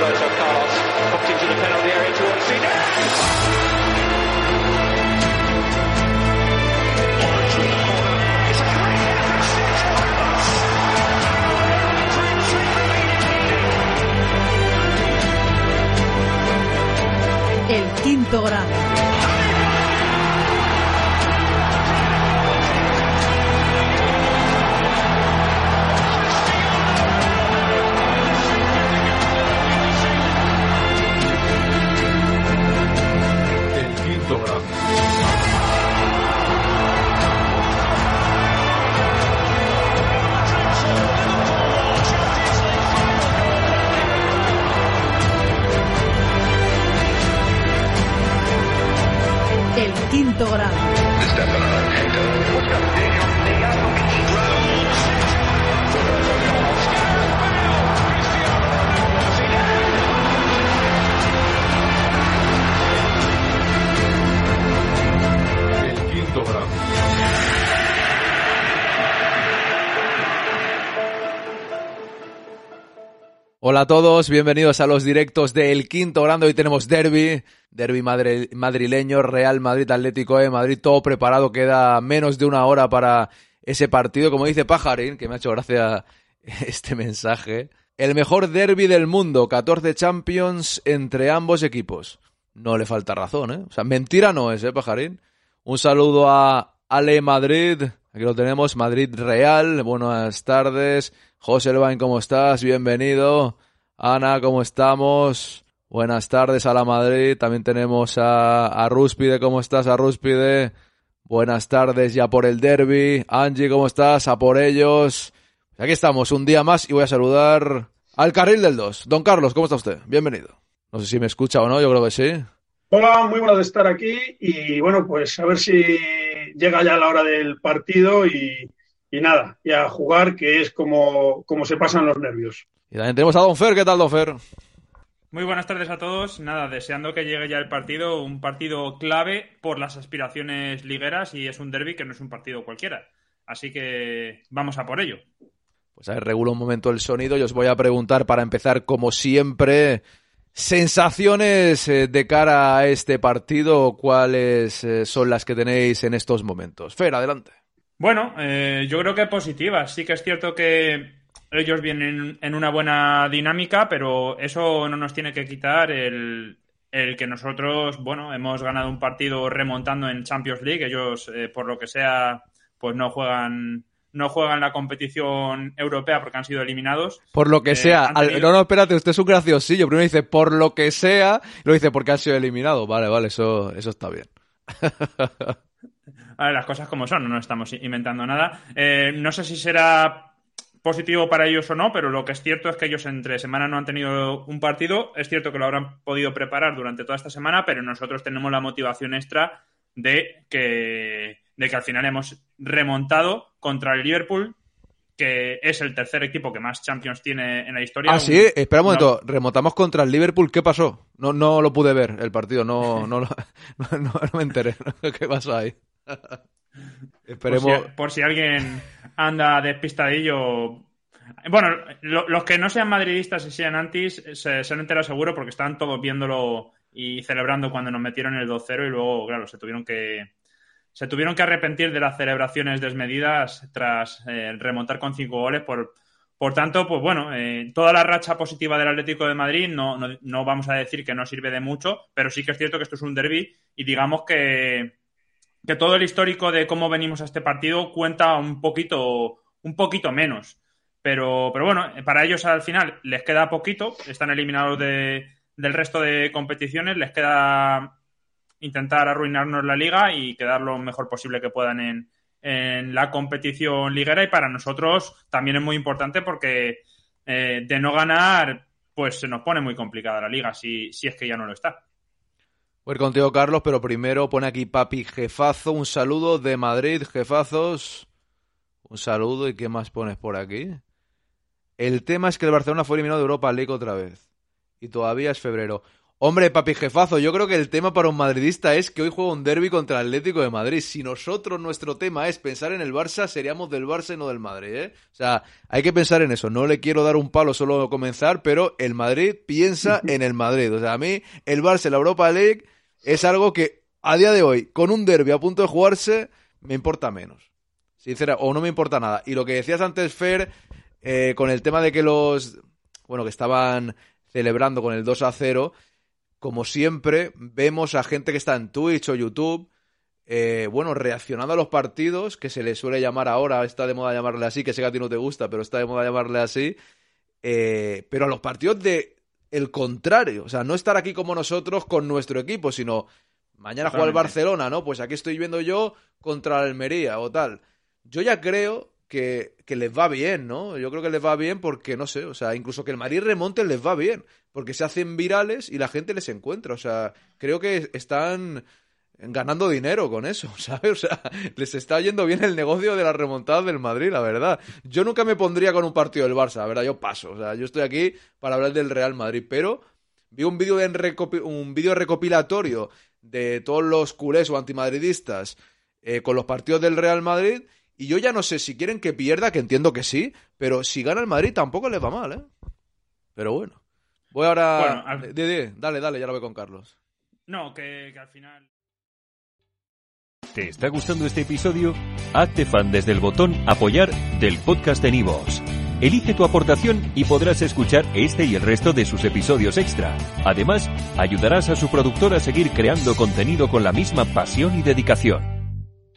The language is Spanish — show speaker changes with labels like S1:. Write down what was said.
S1: Roberto Carlos. Popped into the penalty area towards Zidane.
S2: El quinto grado.
S3: Hola a todos, bienvenidos a los directos del quinto grado. Hoy tenemos derby, derby madrileño, Real Madrid Atlético de Madrid, todo preparado. Queda menos de una hora para ese partido. Como dice Pajarín, que me ha hecho gracia este mensaje. El mejor derby del mundo, 14 Champions entre ambos equipos. No le falta razón, ¿eh? O sea, mentira no es, ¿eh, Pajarín? Un saludo a Ale Madrid. Aquí lo tenemos, Madrid Real. Buenas tardes. José Elbain, ¿cómo estás? Bienvenido. Ana, ¿cómo estamos? Buenas tardes a la Madrid. También tenemos a, a Rúspide. ¿Cómo estás, a Rúspide? Buenas tardes ya por el derby. Angie, ¿cómo estás? A por ellos. Aquí estamos, un día más y voy a saludar al carril del 2. Don Carlos, ¿cómo está usted? Bienvenido. No sé si me escucha o no, yo creo que sí.
S4: Hola, muy bueno de estar aquí y bueno, pues a ver si llega ya la hora del partido y, y nada, y a jugar, que es como, como se pasan los nervios.
S3: Y también tenemos a Don Fer. ¿Qué tal, Don Fer?
S5: Muy buenas tardes a todos. Nada, deseando que llegue ya el partido, un partido clave por las aspiraciones ligueras y es un derby que no es un partido cualquiera. Así que vamos a por ello.
S3: Pues a ver, regulo un momento el sonido y os voy a preguntar para empezar, como siempre, sensaciones eh, de cara a este partido, cuáles eh, son las que tenéis en estos momentos. Fer, adelante.
S5: Bueno, eh, yo creo que positivas. Sí que es cierto que ellos vienen en una buena dinámica, pero eso no nos tiene que quitar el, el que nosotros, bueno, hemos ganado un partido remontando en Champions League. Ellos, eh, por lo que sea, pues no juegan no juegan la competición europea porque han sido eliminados.
S3: Por lo que
S5: Eh,
S3: sea. al- No, no, espérate, usted es un graciosillo. Primero dice por lo que sea, y luego dice porque han sido eliminados. Vale, vale, eso, eso está bien.
S5: A ver, las cosas como son, no estamos inventando nada. Eh, no sé si será positivo para ellos o no, pero lo que es cierto es que ellos entre semana no han tenido un partido. Es cierto que lo habrán podido preparar durante toda esta semana, pero nosotros tenemos la motivación extra de que, de que al final hemos remontado contra el Liverpool, que es el tercer equipo que más Champions tiene en la historia.
S3: Ah,
S5: Un-
S3: sí, espera un
S5: no.
S3: momento. Remontamos contra el Liverpool. ¿Qué pasó? No, no lo pude ver el partido. No, no, me enteré. ¿Qué pasó ahí?
S5: Por
S3: Esperemos.
S5: si, por si alguien anda despistadillo. Bueno, lo- los que no sean madridistas y sean antis se, se han enterado seguro porque estaban todos viéndolo y celebrando cuando nos metieron el 2-0 y luego, claro, se tuvieron que se tuvieron que arrepentir de las celebraciones desmedidas tras eh, remontar con cinco goles. Por, por tanto, pues bueno, eh, toda la racha positiva del Atlético de Madrid no, no, no vamos a decir que no sirve de mucho, pero sí que es cierto que esto es un derby y digamos que que todo el histórico de cómo venimos a este partido cuenta un poquito, un poquito menos. Pero, pero bueno, para ellos al final les queda poquito, están eliminados de, del resto de competiciones, les queda intentar arruinarnos la liga y quedar lo mejor posible que puedan en, en la competición liguera. Y para nosotros también es muy importante porque eh, de no ganar, pues se nos pone muy complicada la liga, si, si es que ya no lo está.
S3: Voy contigo, Carlos, pero primero pone aquí Papi Jefazo. Un saludo de Madrid, jefazos. Un saludo. ¿Y qué más pones por aquí? El tema es que el Barcelona fue eliminado de Europa League otra vez. Y todavía es febrero. Hombre, papi jefazo, yo creo que el tema para un madridista es que hoy juega un derby contra el Atlético de Madrid. Si nosotros, nuestro tema es pensar en el Barça, seríamos del Barça y no del Madrid, ¿eh? O sea, hay que pensar en eso. No le quiero dar un palo solo comenzar, pero el Madrid piensa en el Madrid. O sea, a mí, el Barça la Europa League es algo que a día de hoy, con un derby a punto de jugarse, me importa menos. Sincera, o no me importa nada. Y lo que decías antes, Fer, eh, con el tema de que los, bueno, que estaban celebrando con el 2 a 0, como siempre, vemos a gente que está en Twitch o YouTube, eh, bueno, reaccionando a los partidos, que se le suele llamar ahora, está de moda llamarle así, que sé que a ti no te gusta, pero está de moda llamarle así, eh, pero a los partidos de el contrario, o sea, no estar aquí como nosotros con nuestro equipo, sino mañana juega el Barcelona, ¿no? Pues aquí estoy viendo yo contra la Almería o tal. Yo ya creo que, les va bien, ¿no? Yo creo que les va bien porque, no sé, o sea, incluso que el Madrid remonte les va bien, porque se hacen virales y la gente les encuentra, o sea, creo que están ganando dinero con eso, ¿sabes? O sea, les está yendo bien el negocio de la remontada del Madrid, la verdad. Yo nunca me pondría con un partido del Barça, la verdad, yo paso, o sea, yo estoy aquí para hablar del Real Madrid, pero vi un vídeo un vídeo recopilatorio de todos los culés o antimadridistas eh, con los partidos del Real Madrid y yo ya no sé si quieren que pierda, que entiendo que sí, pero si gana el Madrid tampoco les va mal, ¿eh? Pero bueno. Voy ahora... Bueno, Dale, dale, ya lo veo con Carlos.
S5: No, que, al final...
S6: ¿Te está gustando este episodio? Hazte fan desde el botón apoyar del podcast de Nivos. Elige tu aportación y podrás escuchar este y el resto de sus episodios extra. Además, ayudarás a su productor a seguir creando contenido con la misma pasión y dedicación.